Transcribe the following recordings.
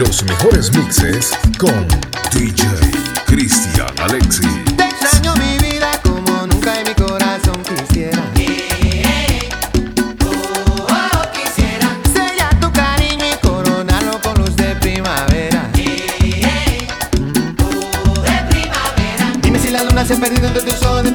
Los mejores mixes con DJ Cristian Alexis. Te extraño mi vida como nunca en mi corazón quisiera. Eh, oh, oh. Sella tu cariño y coronarlo con luz de primavera. Eh, de primavera. Dime si la luna se ha perdido entre tus ojos de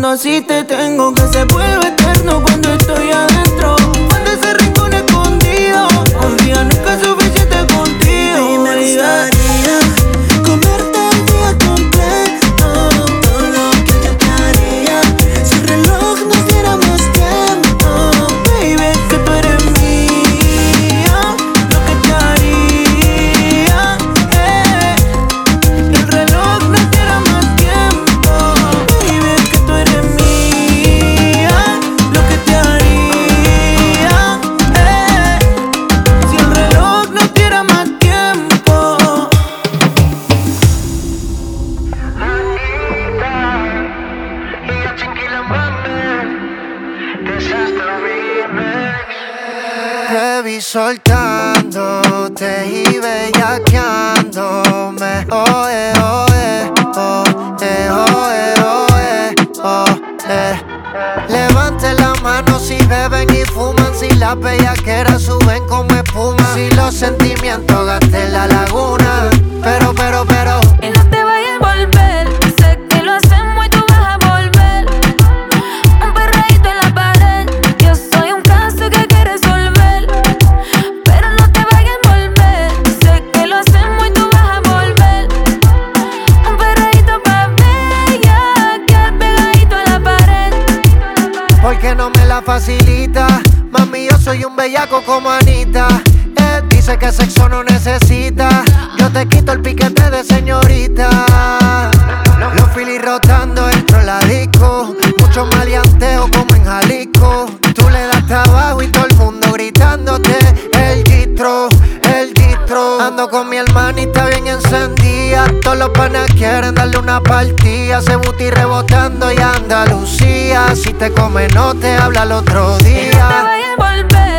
cuando así te tengo Que se vuelve eterno cuando estoy adentro soltándote y bellaqueándome. Oh, eh, oh, eh, oh, eh, oh, eh, oh, eh, oh, eh. Levanten la mano si beben y fuman, si las bellaqueras suben como espuma, si los sentimientos gasten la laguna Con mi hermanita bien encendida. Todos los panas quieren darle una partida. Se buti rebotando y Andalucía. Si te come, no te habla el otro día. Y no.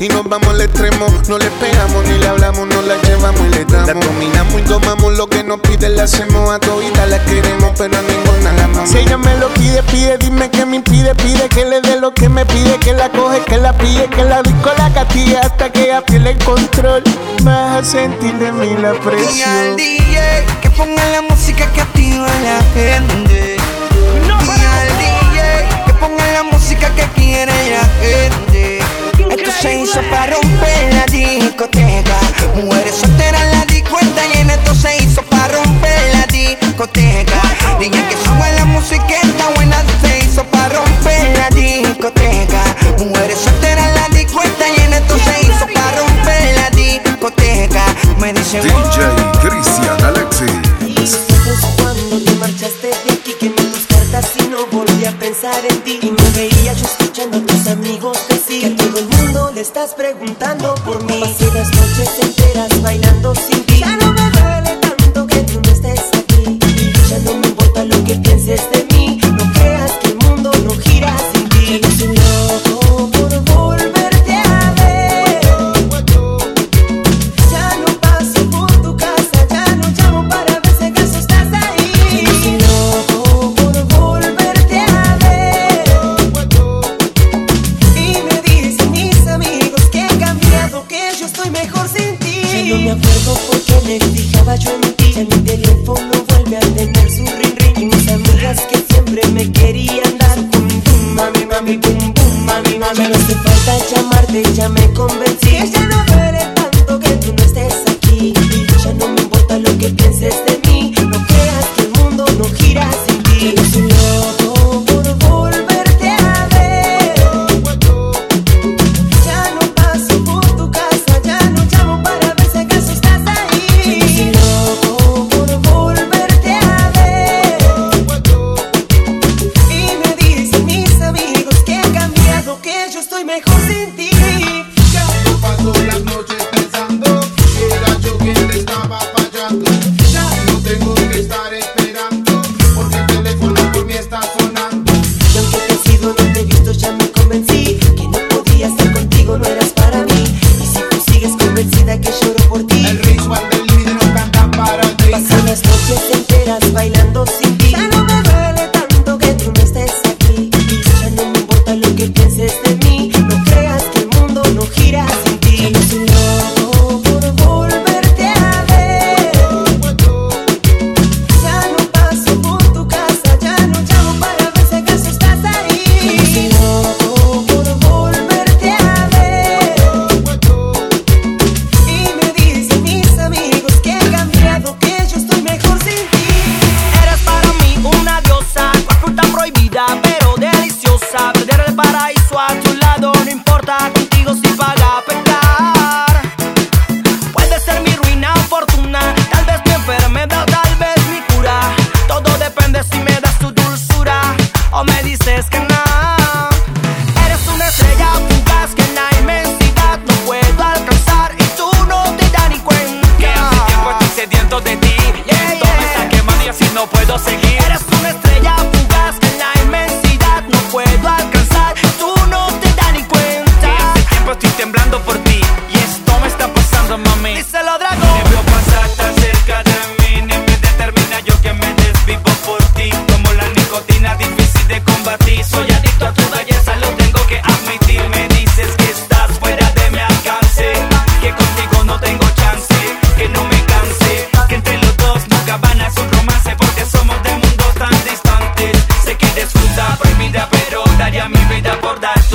y nos vamos al extremo. No le pegamos ni le hablamos, no la llevamos y le damos. La dominamos y tomamos lo que nos pide, la hacemos a todita, la queremos, pero a ninguna la amamos. Si ella me lo pide, pide, dime que me impide, pide que le dé lo que me pide, que la coge, que la pille, que la disco la gatilla hasta que ella pierde el control. Vas a sentir de mí la presión. Y al DJ que ponga la música que activa a la gente.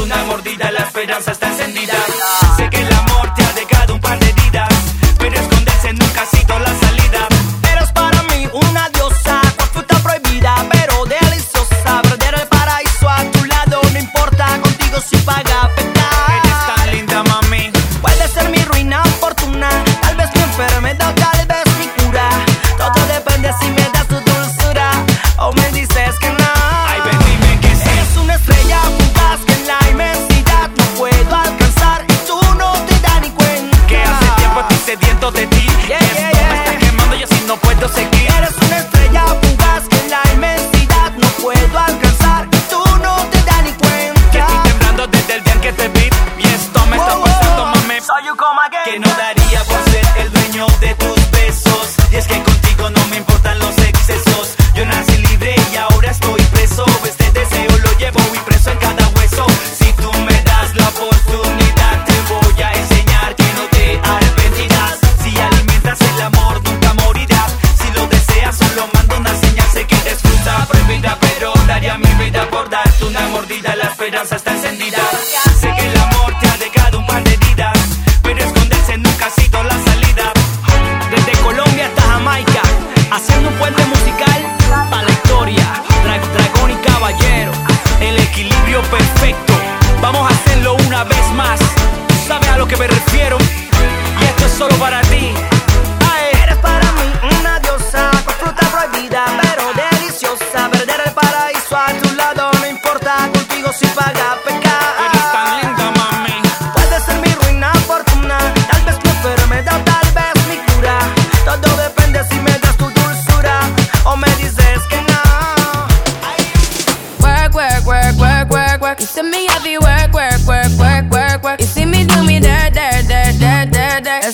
Una mordida La esperanza está encendida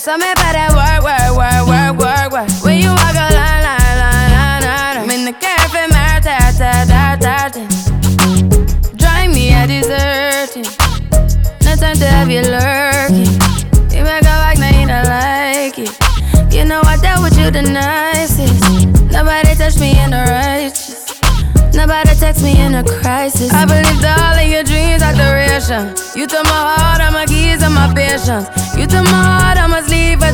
There's something about work, work, work, work, work, work. When you walk a line, line, line, line, line. I'm in the cafe, my ta, ta, ta, ta, ta. Drive me a deserting. No time to have you lurking. You make a like, now you don't like it. You know I dealt with you the nicest. Nobody touched me in the righteous. Nobody text me in a crisis. I believed all of your dreams are duration. You took my heart, all my keys, and my patience. You took my heart, I must leave a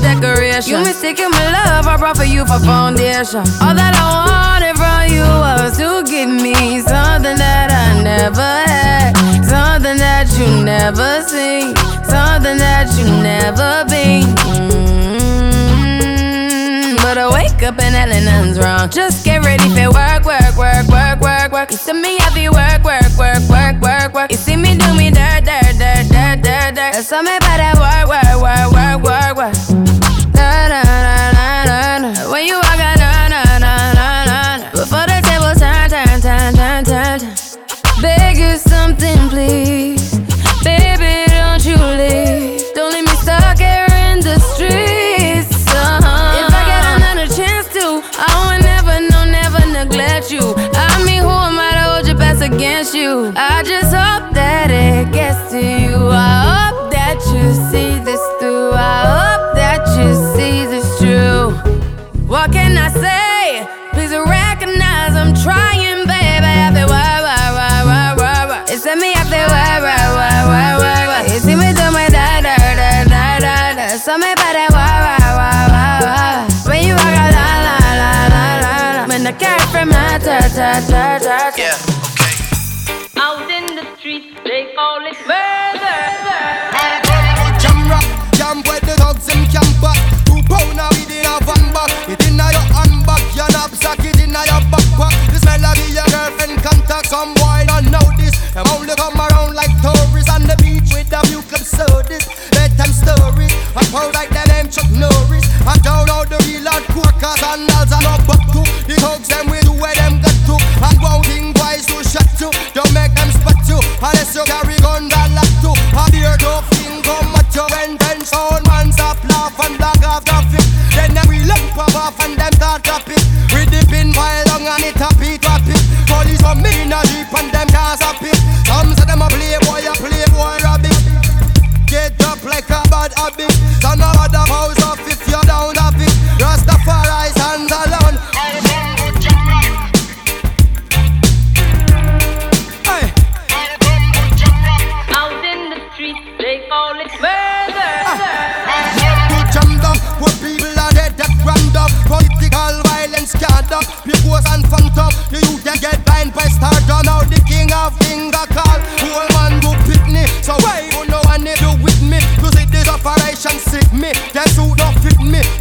decoration. You mistaken my love, I brought for you for foundation. All that I wanted from you was to give me something that I never had, something that you never seen, something that you never been. Mm, But I wake up and hell nothing's wrong. Just get ready for work, work, work, work, work, work. You see me heavy work, work, work, work, work, work. You see me do me dirt, dirt, dirt, There's something about that work, work, work, work, work, work. When you the turn, turn, turn, turn, turn, turn. Beg you something, please. Baby, don't you leave. Don't me in the streets. Uh-huh. If I get another chance to, I would never, no, never neglect you. I mean, who am I to hold against you? I just you see this through. I hope that you see this true. What can I say? Please recognize I'm trying, baby. I feel why, why, why, why, why, why. It's me, I feel why, why, why, why, why, why. You see me do my da, da, da, da, da, da. Something about that why, why, why, why, why. When you walk out, la, la, la, la, la, la. When the cat from my ta, ta, ta, ta, ta. Back. Two pound now it in a van back. It in a your handbag, your knapsack, it in a your backpack. This melody your girlfriend contact. Some boy don't know this. Them only come around like tourists on the beach with a few club sodas. Bedtime stories. I pound like them name Chuck Norris. I down out the real hardcore cause sandals and no back to. The thugs them do where them got to. And thing boys to shut to. Don't make them spot you. Unless you carry guns and lock to. A beer tough thing come at you when ten pop off and them start drop it. We dip in pile down and it up it drop it. Police come in a jeep and them can't stop it. Some say them a playboy, a playboy rabbit. Get up like a bad habit. Son of a house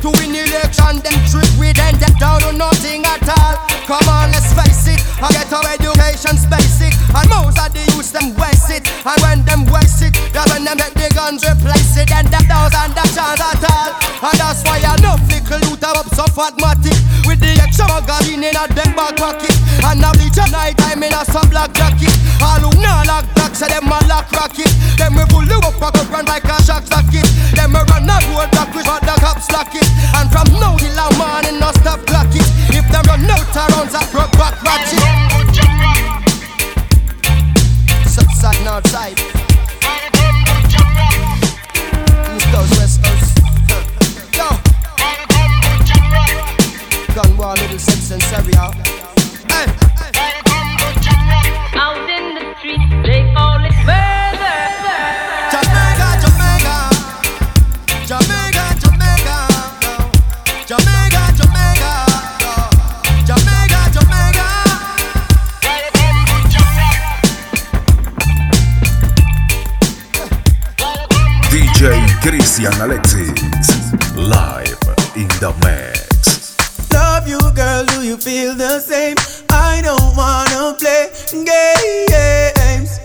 To win election, them trick we then get down to nothing at all. Come on, let's face it. I get our education's basic. And most of the youth them waste it. And when them waste it, that's when them get the guns replace it. And them doesn't have chance at all. And that's why know flickle youth have up so the extra magazine in a them back pocket. And now the night time in a some black jacket. All who not lock back, say them a lock rocket. Them we pull you up, back up run like a shock socket. Them we run a road back with what the cops lock it. And from now till a morning, no stop clock it. If them run out around, that broke back ratchet. Southside, northside. War, and stereo. Hey. Out in the streets, they call it murder. Jamaica, Jamaica. Jamaica, Jamaica. Jamaica, Jamaica. Jamaica, Jamaica. DJ Cristian Alexis. Live in the mix. Feel the same? I don't wanna play games.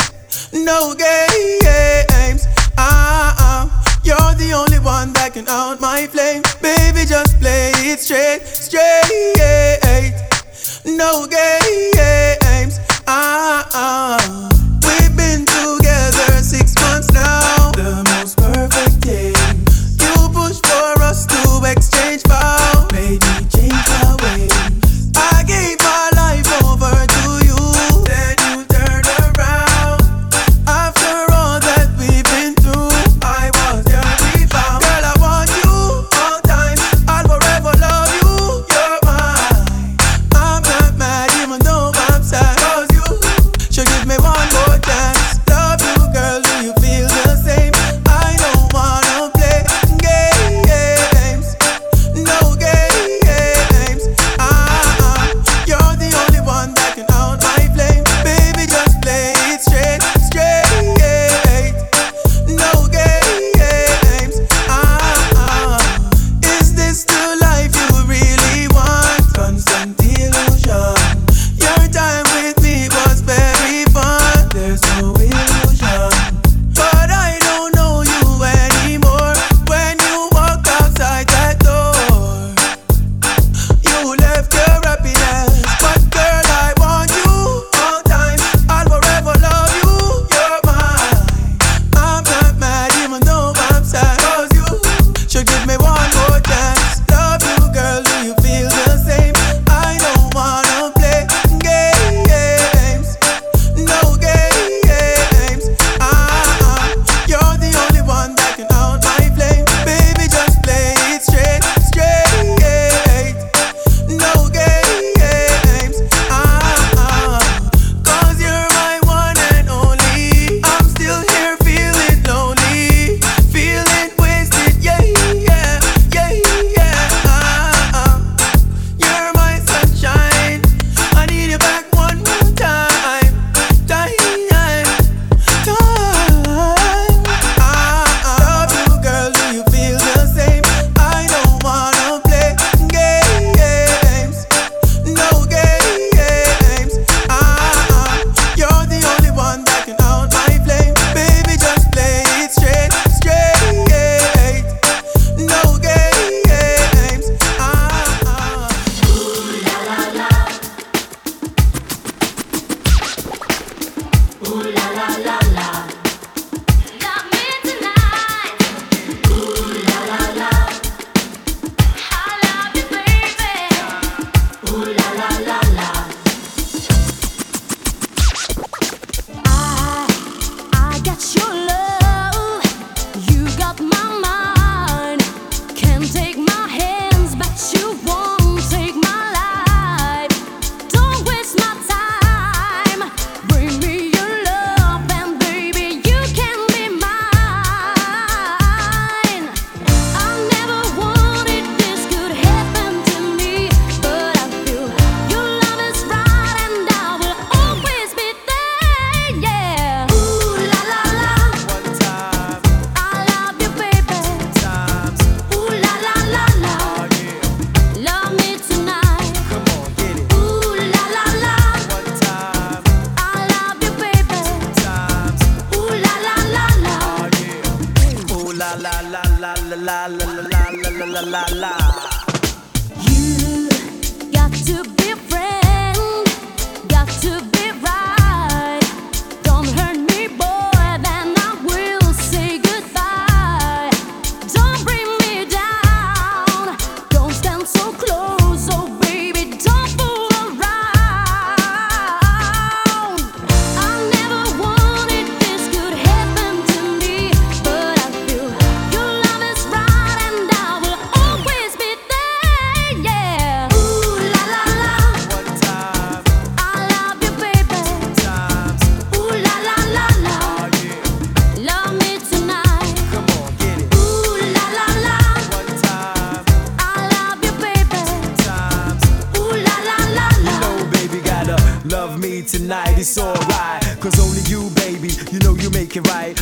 No games. Ah, ah. You're the only one that can out my flame. Baby, just play it straight, straight. No games. Ah, ah.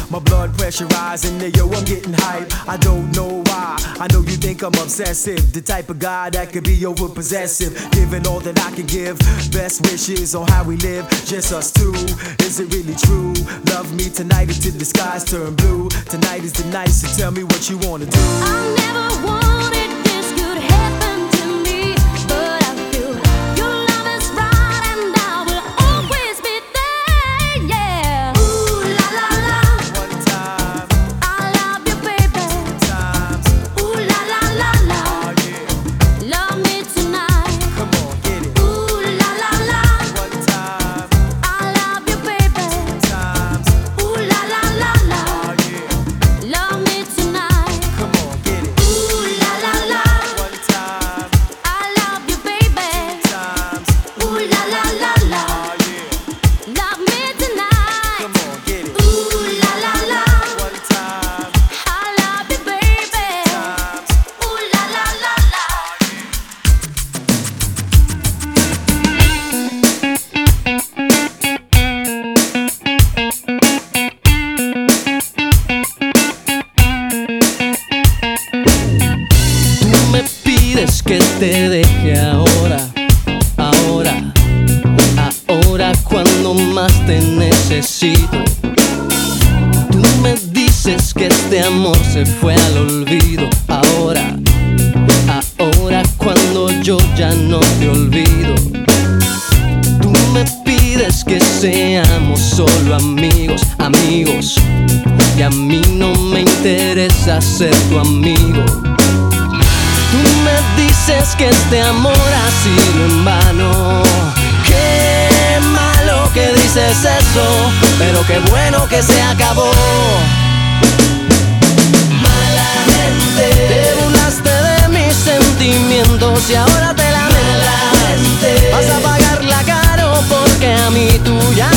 My blood pressure rising, yo, I'm getting hype. I don't know why. I know you think I'm obsessive, the type of guy that could be over possessive, giving all that I can give. Best wishes on how we live, just us two. Is it really true? Love me tonight until the skies turn blue. Tonight is the night, so tell me what you wanna do. I never want. no te olvido. Tú me pides que seamos solo amigos, amigos. Y a mí no me interesa ser tu amigo. Tú me dices que este amor ha sido en vano. Qué malo que dices eso, pero qué bueno que se acabó. Malamente te burlaste de mis sentimientos y ahora te la Vas a pagarla caro porque a mí tú ya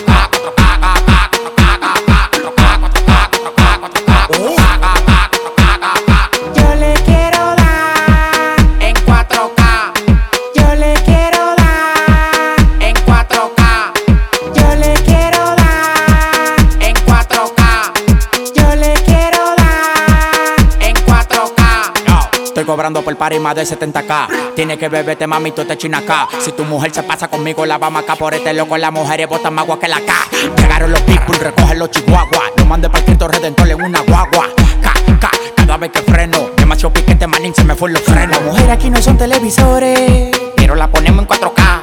Estoy cobrando por par y más de 70k. Tiene que beberte, mami, tú te china acá. Si tu mujer se pasa conmigo, la vamos acá por este loco. Las mujeres botan más agua que la K. Llegaron los people, recogen los chihuahuas. No mande para Cristo Redentor en una guagua. K, K, cada vez que freno. Demasiado piquete, manín, se me fue los frenos. Las mujeres aquí no son televisores, pero la ponemos en 4K.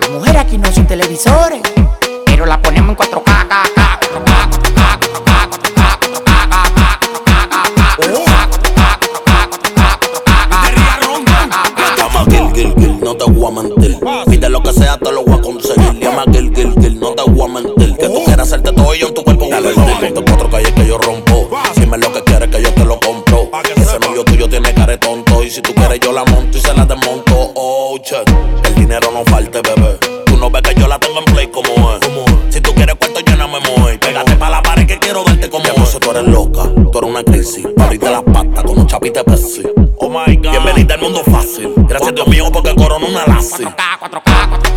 Las mujeres aquí no son televisores, pero la ponemos en 4K. Te voy a mentir. Pide lo que sea, te lo voy a conseguir. Llama Gil, Gil, Gil, no te voy a mentir. Que tú quieras hacerte todo ello en tu cuerpo. Dale, de cuatro calles que yo rompo. Dime lo que quieres que yo te lo compro. Ese novio tuyo tiene cara de tonto. Y si tú quieres, yo la monto y se la desmonto. Oh, che, el dinero no falte, bebé. Tú no ves que yo la tengo en play como es. Si tú quieres cuarto, yo no me muevo. Pégate pa' la pared que quiero darte como es. sé, tú eres loca, tú eres una crisis. Ahorita las patas como chapita Pepsi. Oh my god. Bienvenida al mundo fácil. Gracias a Dios mío porque corona una lace. 4K,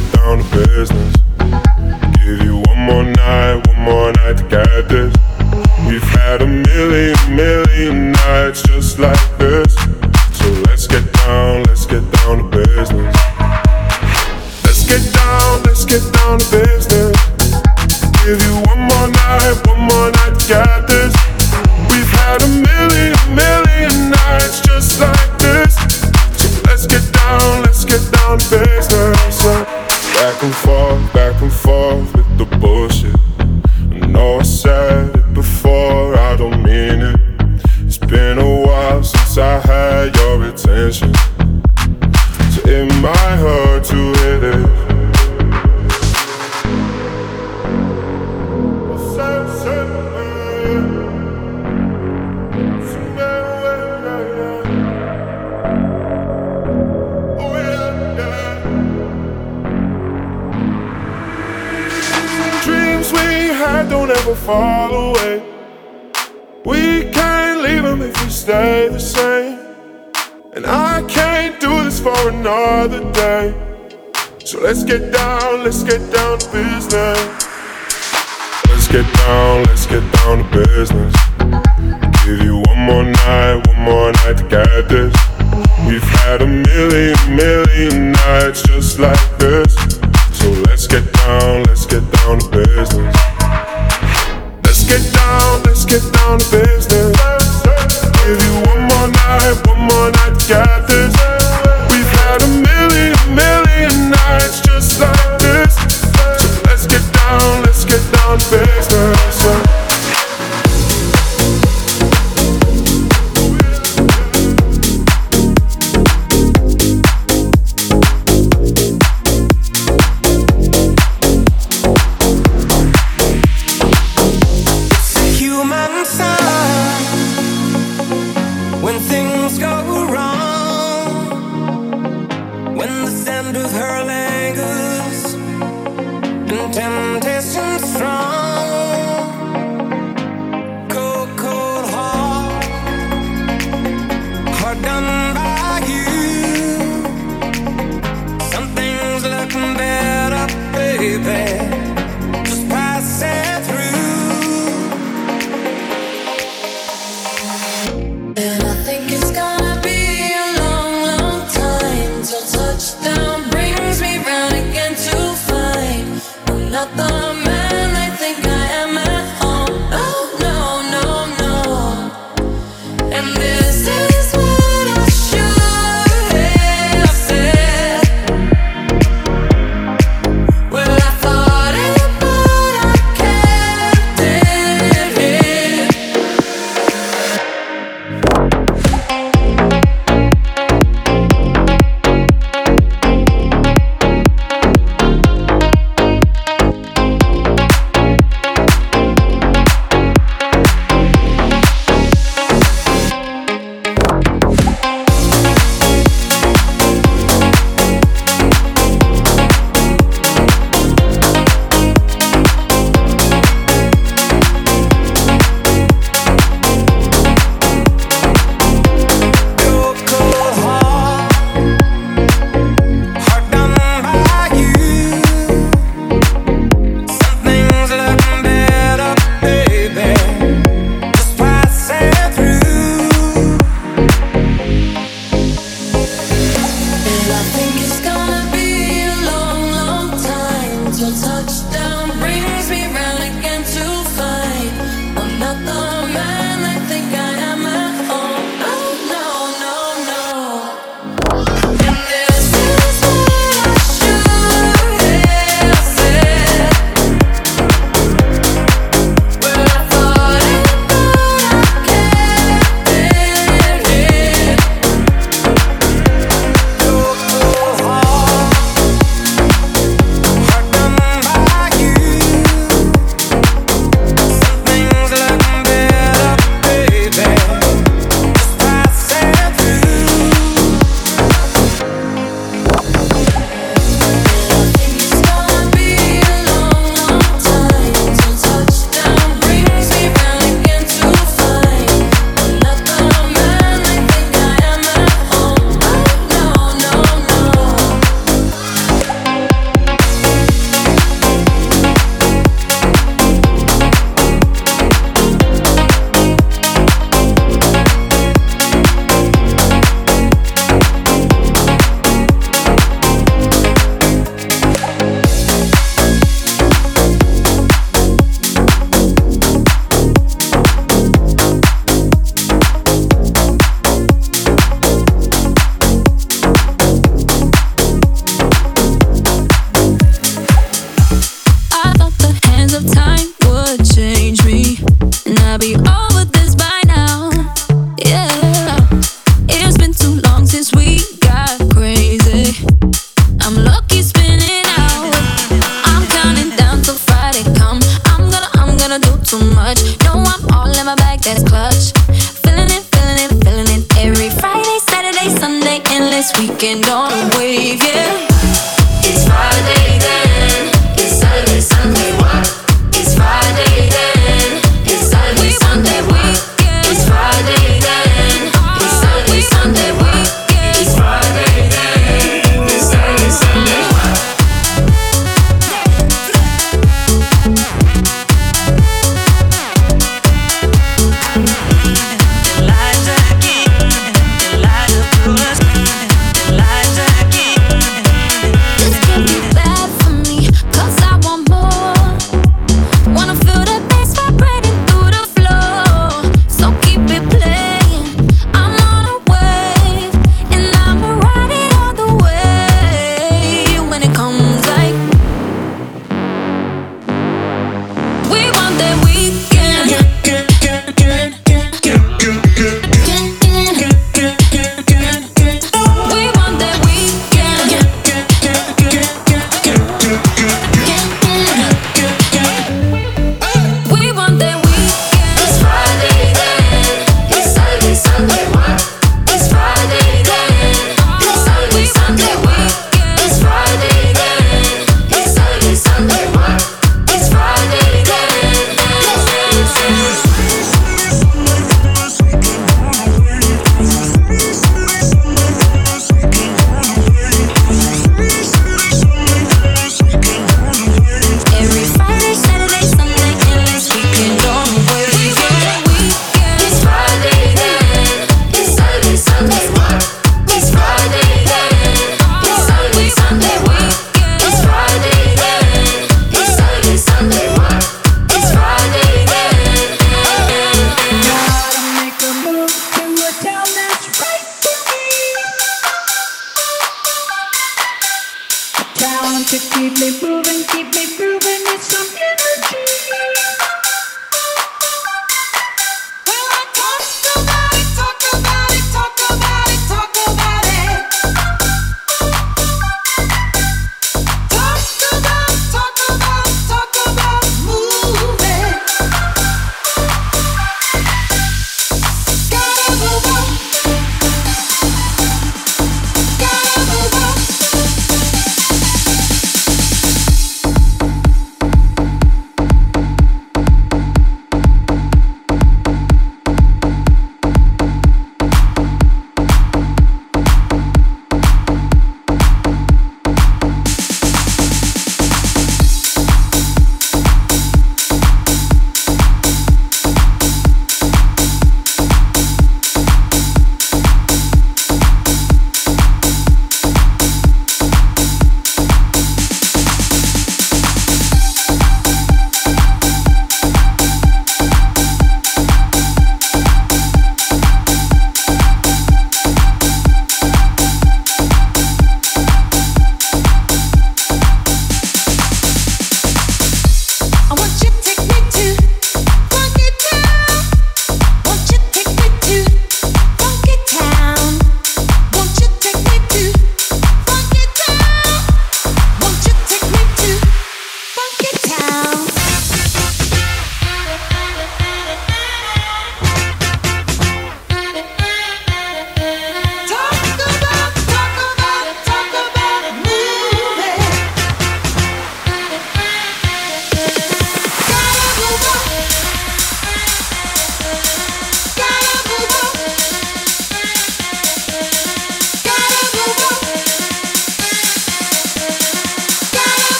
get down to business. Give you one more night, one more night to get this. We've had a million, million nights just like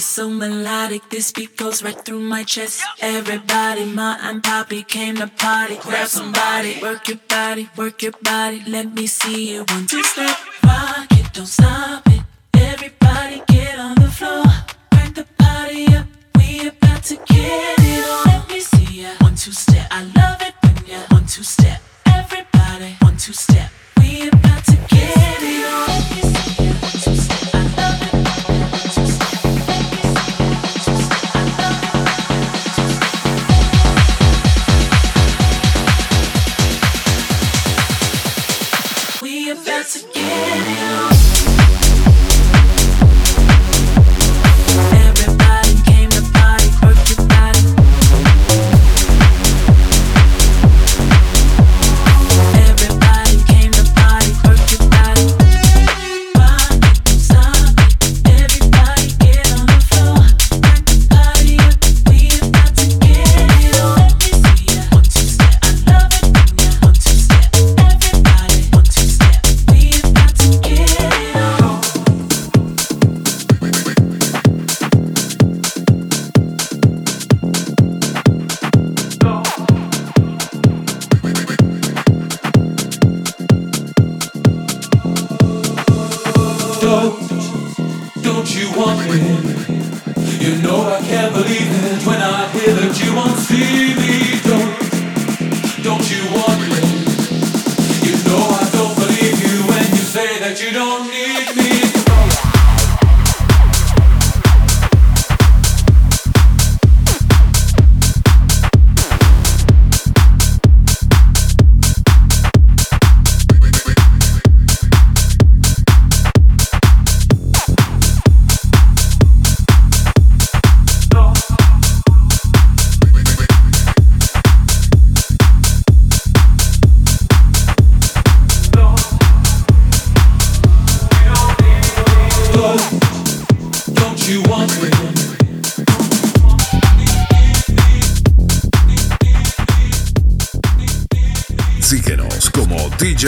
so melodic, this beat goes right through my chest. Everybody, my and poppy came to party. Grab somebody, work your body, work your body. Let me see you one two step, rock it, don't stop it. Everybody, get on the floor, crank the party up. We about to get it on. Let me see ya one two step. I love it when ya one two step. Everybody, one two step. We about to get it on.